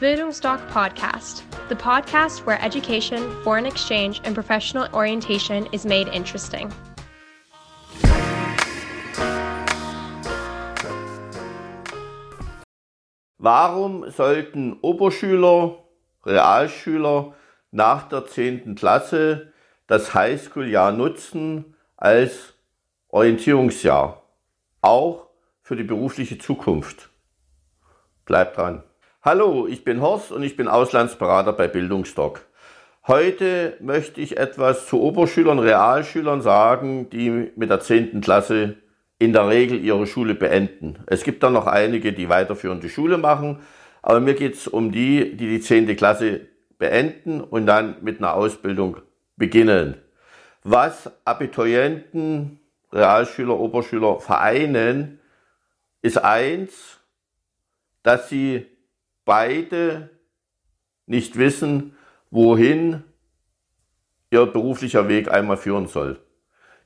Bildungsdoc Podcast, the podcast where education, foreign exchange, and professional orientation is made interesting. Warum sollten Oberschüler, Realschüler nach der 10. Klasse das Highschool-Jahr nutzen als Orientierungsjahr, auch für die berufliche Zukunft? Bleibt dran. Hallo, ich bin Horst und ich bin Auslandsberater bei Bildungsdoc. Heute möchte ich etwas zu Oberschülern, Realschülern sagen, die mit der 10. Klasse in der Regel ihre Schule beenden. Es gibt dann noch einige, die weiterführende Schule machen, aber mir geht es um die, die die 10. Klasse beenden und dann mit einer Ausbildung beginnen. Was Abiturienten, Realschüler, Oberschüler vereinen, ist eins, dass sie beide nicht wissen, wohin ihr beruflicher Weg einmal führen soll.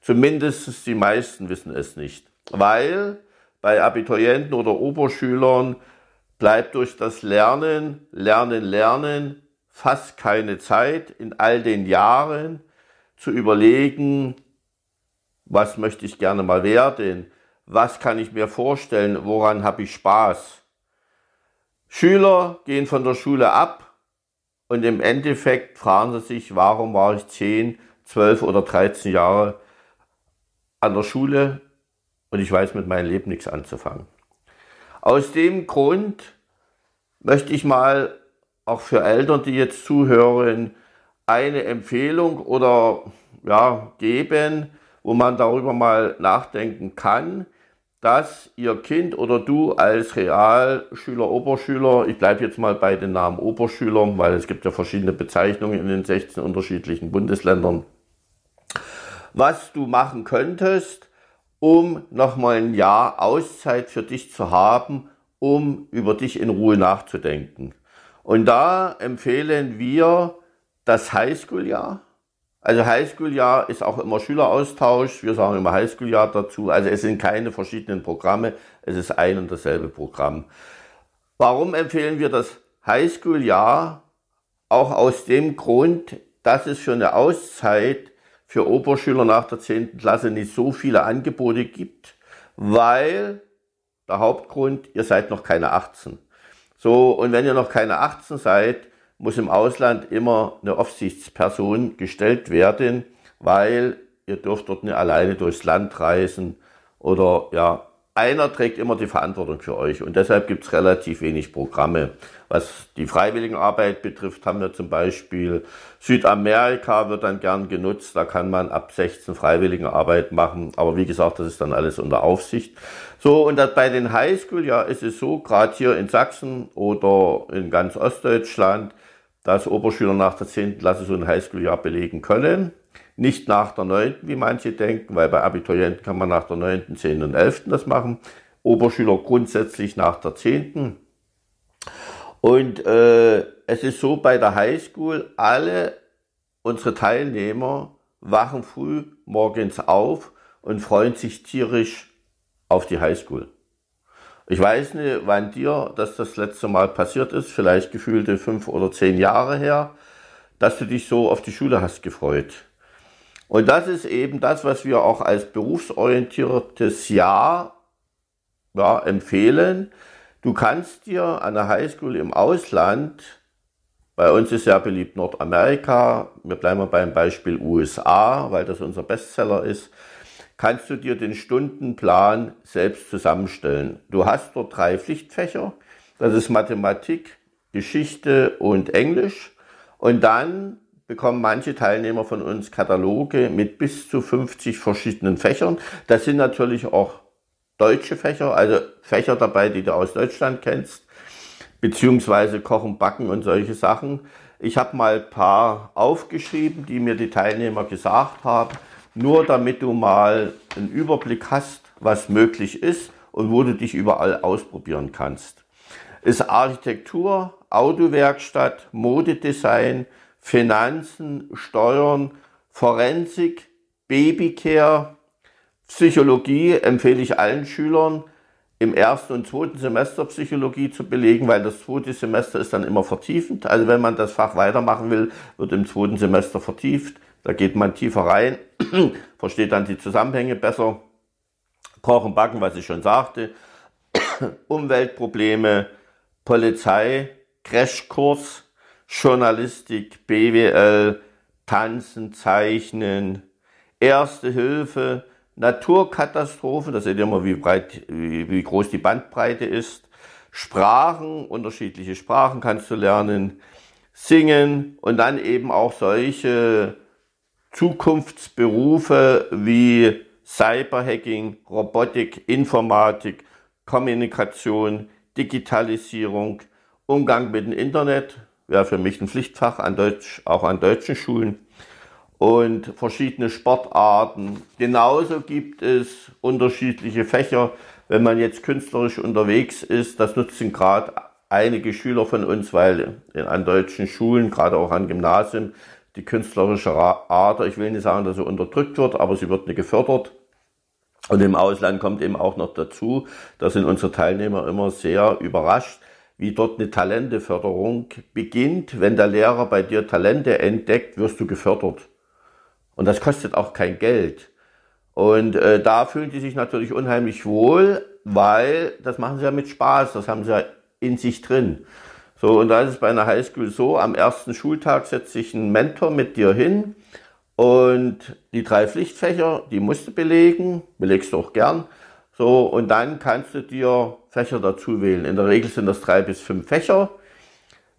Zumindest die meisten wissen es nicht, weil bei Abiturienten oder Oberschülern bleibt durch das Lernen, Lernen, Lernen fast keine Zeit in all den Jahren zu überlegen, was möchte ich gerne mal werden, was kann ich mir vorstellen, woran habe ich Spaß. Schüler gehen von der Schule ab und im Endeffekt fragen sie sich, warum war ich 10, 12 oder 13 Jahre an der Schule und ich weiß mit meinem Leben nichts anzufangen. Aus dem Grund möchte ich mal auch für Eltern, die jetzt zuhören, eine Empfehlung oder ja, geben, wo man darüber mal nachdenken kann, dass Ihr Kind oder du als Realschüler, Oberschüler, ich bleibe jetzt mal bei den Namen Oberschüler, weil es gibt ja verschiedene Bezeichnungen in den 16 unterschiedlichen Bundesländern, was du machen könntest, um nochmal ein Jahr Auszeit für dich zu haben, um über dich in Ruhe nachzudenken. Und da empfehlen wir das Highschool-Jahr also Highschool-Jahr ist auch immer Schüleraustausch. Wir sagen immer Highschool-Jahr dazu. Also es sind keine verschiedenen Programme. Es ist ein und dasselbe Programm. Warum empfehlen wir das Highschool-Jahr? Auch aus dem Grund, dass es für eine Auszeit für Oberschüler nach der 10. Klasse nicht so viele Angebote gibt, weil der Hauptgrund, ihr seid noch keine 18. So, und wenn ihr noch keine 18 seid, muss im Ausland immer eine Aufsichtsperson gestellt werden, weil ihr dürft dort nicht alleine durchs Land reisen oder ja, einer trägt immer die Verantwortung für euch und deshalb gibt es relativ wenig Programme. Was die Freiwilligenarbeit betrifft, haben wir zum Beispiel Südamerika wird dann gern genutzt, da kann man ab 16 Freiwilligenarbeit machen, aber wie gesagt, das ist dann alles unter Aufsicht. So, und das bei den Highschool, ja, ist es so, gerade hier in Sachsen oder in ganz Ostdeutschland, dass Oberschüler nach der 10. Klasse so ein Highschool-Jahr belegen können. Nicht nach der 9., wie manche denken, weil bei Abiturienten kann man nach der 9., 10. und 11. das machen. Oberschüler grundsätzlich nach der 10. Und äh, es ist so bei der Highschool, alle unsere Teilnehmer wachen früh morgens auf und freuen sich tierisch auf die Highschool. Ich weiß nicht, wann dir das das letzte Mal passiert ist, vielleicht gefühlte fünf oder zehn Jahre her, dass du dich so auf die Schule hast gefreut. Und das ist eben das, was wir auch als berufsorientiertes Jahr ja, empfehlen. Du kannst dir an der Highschool im Ausland, bei uns ist sehr beliebt Nordamerika, wir bleiben beim Beispiel USA, weil das unser Bestseller ist, kannst du dir den Stundenplan selbst zusammenstellen. Du hast dort drei Pflichtfächer. Das ist Mathematik, Geschichte und Englisch. Und dann bekommen manche Teilnehmer von uns Kataloge mit bis zu 50 verschiedenen Fächern. Das sind natürlich auch deutsche Fächer, also Fächer dabei, die du aus Deutschland kennst, beziehungsweise Kochen, Backen und solche Sachen. Ich habe mal ein paar aufgeschrieben, die mir die Teilnehmer gesagt haben nur damit du mal einen Überblick hast, was möglich ist und wo du dich überall ausprobieren kannst. Ist Architektur, Autowerkstatt, Modedesign, Finanzen, Steuern, Forensik, Babycare, Psychologie empfehle ich allen Schülern. im ersten und zweiten Semester Psychologie zu belegen, weil das zweite Semester ist dann immer vertiefend. Also wenn man das Fach weitermachen will, wird im zweiten Semester vertieft. Da geht man tiefer rein, versteht dann die Zusammenhänge besser. Kochen, Backen, was ich schon sagte. Umweltprobleme, Polizei, Crashkurs, Journalistik, BWL, Tanzen, Zeichnen, Erste Hilfe, Naturkatastrophe, da seht ihr mal, wie breit, wie, wie groß die Bandbreite ist. Sprachen, unterschiedliche Sprachen kannst du lernen, singen und dann eben auch solche Zukunftsberufe wie Cyberhacking, Robotik, Informatik, Kommunikation, Digitalisierung, Umgang mit dem Internet, wäre für mich ein Pflichtfach an Deutsch, auch an deutschen Schulen und verschiedene Sportarten. Genauso gibt es unterschiedliche Fächer. Wenn man jetzt künstlerisch unterwegs ist, das nutzen gerade einige Schüler von uns, weil an deutschen Schulen, gerade auch an Gymnasien, die künstlerische Ader, ich will nicht sagen, dass sie unterdrückt wird, aber sie wird nicht gefördert. Und im Ausland kommt eben auch noch dazu, da sind unsere Teilnehmer immer sehr überrascht, wie dort eine Talenteförderung beginnt. Wenn der Lehrer bei dir Talente entdeckt, wirst du gefördert. Und das kostet auch kein Geld. Und äh, da fühlen die sich natürlich unheimlich wohl, weil das machen sie ja mit Spaß, das haben sie ja in sich drin. So, und da ist es bei einer Highschool so, am ersten Schultag setzt sich ein Mentor mit dir hin und die drei Pflichtfächer, die musst du belegen, belegst du auch gern. So, und dann kannst du dir Fächer dazu wählen. In der Regel sind das drei bis fünf Fächer.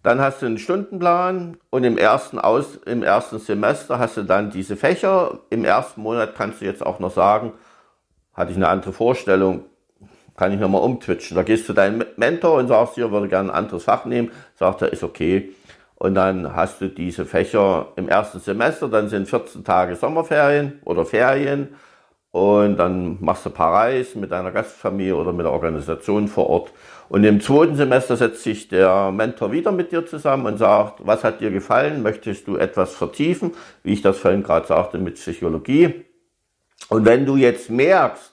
Dann hast du einen Stundenplan und im ersten, Aus, im ersten Semester hast du dann diese Fächer. Im ersten Monat kannst du jetzt auch noch sagen, hatte ich eine andere Vorstellung, kann ich nochmal umtwitchen. Da gehst du deinen Mentor und sagst dir, würde gerne ein anderes Fach nehmen. Sagt er, ist okay. Und dann hast du diese Fächer im ersten Semester, dann sind 14 Tage Sommerferien oder Ferien. Und dann machst du ein paar Reisen mit deiner Gastfamilie oder mit der Organisation vor Ort. Und im zweiten Semester setzt sich der Mentor wieder mit dir zusammen und sagt, was hat dir gefallen? Möchtest du etwas vertiefen? Wie ich das vorhin gerade sagte mit Psychologie. Und wenn du jetzt merkst,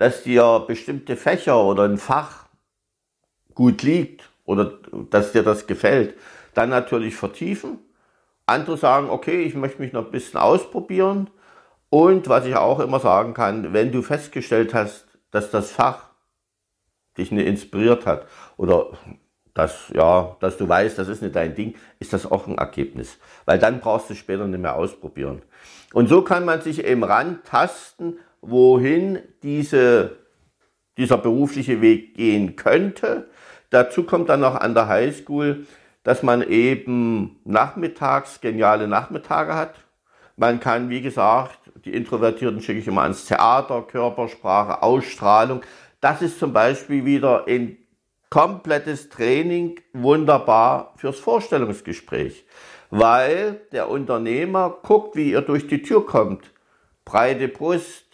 dass dir bestimmte Fächer oder ein Fach gut liegt oder dass dir das gefällt, dann natürlich vertiefen. Andere sagen, okay, ich möchte mich noch ein bisschen ausprobieren. Und was ich auch immer sagen kann, wenn du festgestellt hast, dass das Fach dich nicht inspiriert hat oder dass, ja, dass du weißt, das ist nicht dein Ding, ist das auch ein Ergebnis. Weil dann brauchst du später nicht mehr ausprobieren. Und so kann man sich eben rantasten, wohin diese, dieser berufliche Weg gehen könnte. Dazu kommt dann noch an der Highschool, dass man eben nachmittags geniale Nachmittage hat. Man kann, wie gesagt, die Introvertierten schicke ich immer ans Theater, Körpersprache, Ausstrahlung. Das ist zum Beispiel wieder ein komplettes Training wunderbar fürs Vorstellungsgespräch, weil der Unternehmer guckt, wie ihr durch die Tür kommt. Breite Brust,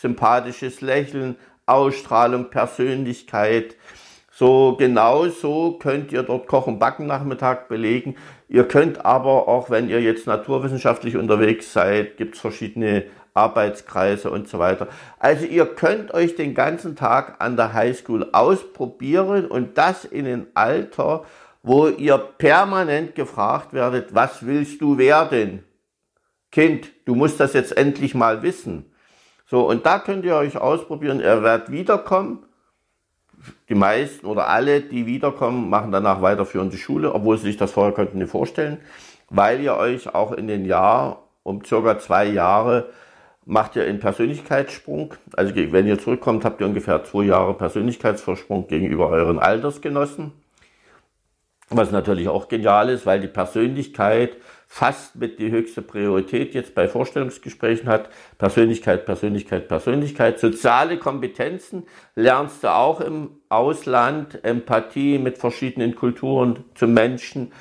sympathisches Lächeln, Ausstrahlung, Persönlichkeit. So genau so könnt ihr dort Kochen Backen Nachmittag belegen. Ihr könnt aber auch, wenn ihr jetzt naturwissenschaftlich unterwegs seid, gibt es verschiedene Arbeitskreise und so weiter. Also ihr könnt euch den ganzen Tag an der Highschool ausprobieren und das in einem Alter, wo ihr permanent gefragt werdet, was willst du werden? Kind, du musst das jetzt endlich mal wissen. So, und da könnt ihr euch ausprobieren, ihr werdet wiederkommen. Die meisten oder alle, die wiederkommen, machen danach weiterführende Schule, obwohl sie sich das vorher könnten nicht vorstellen, weil ihr euch auch in den Jahr um circa zwei Jahre macht ihr einen Persönlichkeitssprung. Also wenn ihr zurückkommt, habt ihr ungefähr zwei Jahre Persönlichkeitsvorsprung gegenüber euren Altersgenossen. Was natürlich auch genial ist, weil die Persönlichkeit fast mit die höchste Priorität jetzt bei Vorstellungsgesprächen hat. Persönlichkeit, Persönlichkeit, Persönlichkeit. Soziale Kompetenzen lernst du auch im Ausland. Empathie mit verschiedenen Kulturen zum Menschen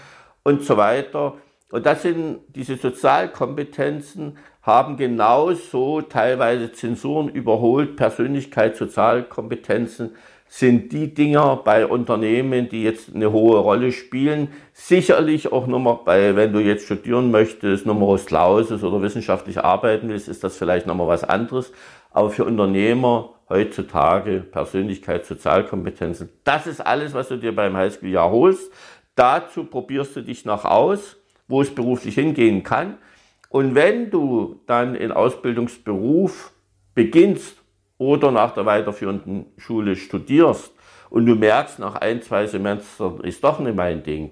und so weiter. Und das sind diese Sozialkompetenzen, haben genauso teilweise Zensuren überholt. Persönlichkeit, Sozialkompetenzen sind die Dinger bei Unternehmen, die jetzt eine hohe Rolle spielen. Sicherlich auch nochmal bei, wenn du jetzt studieren möchtest, Numerus Clausus oder wissenschaftlich arbeiten willst, ist das vielleicht nochmal was anderes. Aber für Unternehmer heutzutage Persönlichkeit, Sozialkompetenzen, das ist alles, was du dir beim Highschool-Jahr holst. Dazu probierst du dich noch aus, wo es beruflich hingehen kann. Und wenn du dann in Ausbildungsberuf beginnst oder nach der weiterführenden Schule studierst und du merkst, nach ein, zwei Semestern ist doch nicht mein Ding,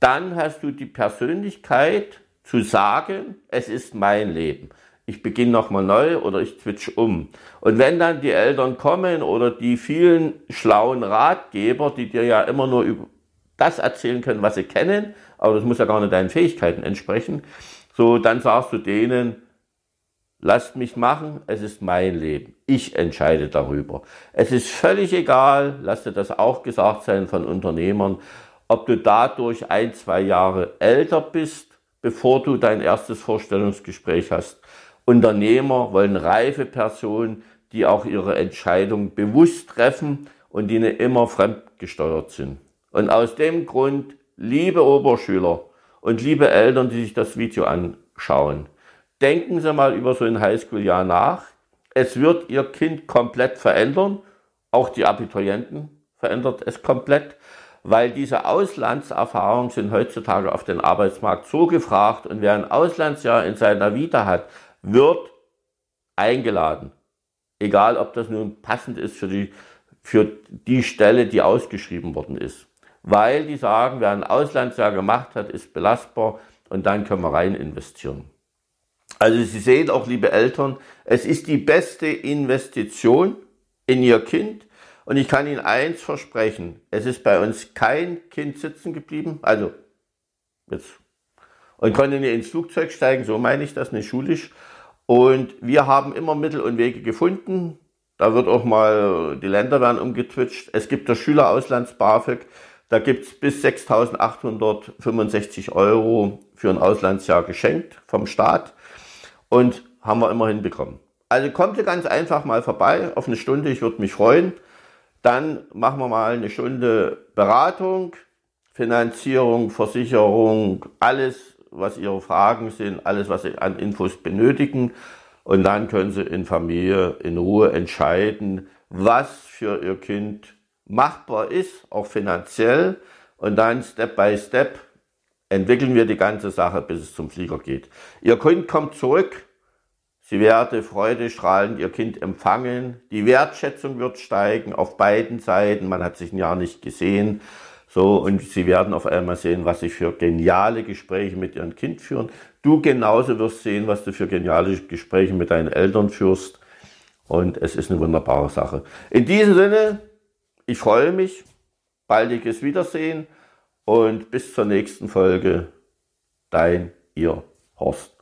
dann hast du die Persönlichkeit zu sagen, es ist mein Leben. Ich beginne nochmal neu oder ich switch um. Und wenn dann die Eltern kommen oder die vielen schlauen Ratgeber, die dir ja immer nur über das erzählen können, was sie kennen, aber das muss ja gar nicht deinen Fähigkeiten entsprechen, so dann sagst du denen, lasst mich machen, es ist mein Leben. Ich entscheide darüber. Es ist völlig egal, lass dir das auch gesagt sein von Unternehmern, ob du dadurch ein, zwei Jahre älter bist, bevor du dein erstes Vorstellungsgespräch hast. Unternehmer wollen reife Personen, die auch ihre Entscheidung bewusst treffen und die nicht immer fremdgesteuert sind. Und aus dem Grund, liebe Oberschüler und liebe Eltern, die sich das Video anschauen, denken Sie mal über so ein Highschool-Jahr nach. Es wird Ihr Kind komplett verändern. Auch die Abiturienten verändert es komplett, weil diese Auslandserfahrungen sind heutzutage auf den Arbeitsmarkt so gefragt und wer ein Auslandsjahr in seiner Vita hat, wird eingeladen. Egal, ob das nun passend ist für die, für die Stelle, die ausgeschrieben worden ist weil die sagen, wer ein Auslandsjahr gemacht hat, ist belastbar und dann können wir rein investieren. Also Sie sehen auch, liebe Eltern, es ist die beste Investition in Ihr Kind. Und ich kann Ihnen eins versprechen, es ist bei uns kein Kind sitzen geblieben, also jetzt, und konnte nicht ins Flugzeug steigen, so meine ich das nicht schulisch. Und wir haben immer Mittel und Wege gefunden. Da wird auch mal, die Länder werden umgetwitscht. Es gibt das Schülerauslands-BAföG. Da gibt es bis 6.865 Euro für ein Auslandsjahr geschenkt vom Staat und haben wir immerhin bekommen. Also kommt ihr ganz einfach mal vorbei auf eine Stunde, ich würde mich freuen. Dann machen wir mal eine Stunde Beratung, Finanzierung, Versicherung, alles, was Ihre Fragen sind, alles, was Sie an Infos benötigen. Und dann können Sie in Familie in Ruhe entscheiden, was für Ihr Kind machbar ist, auch finanziell. Und dann Step by Step entwickeln wir die ganze Sache, bis es zum Flieger geht. Ihr Kind kommt zurück. Sie werde Freude strahlend Ihr Kind empfangen. Die Wertschätzung wird steigen auf beiden Seiten. Man hat sich ein Jahr nicht gesehen. So, und Sie werden auf einmal sehen, was Sie für geniale Gespräche mit Ihrem Kind führen. Du genauso wirst sehen, was du für geniale Gespräche mit deinen Eltern führst. Und es ist eine wunderbare Sache. In diesem Sinne, ich freue mich, baldiges Wiedersehen und bis zur nächsten Folge. Dein, ihr Horst.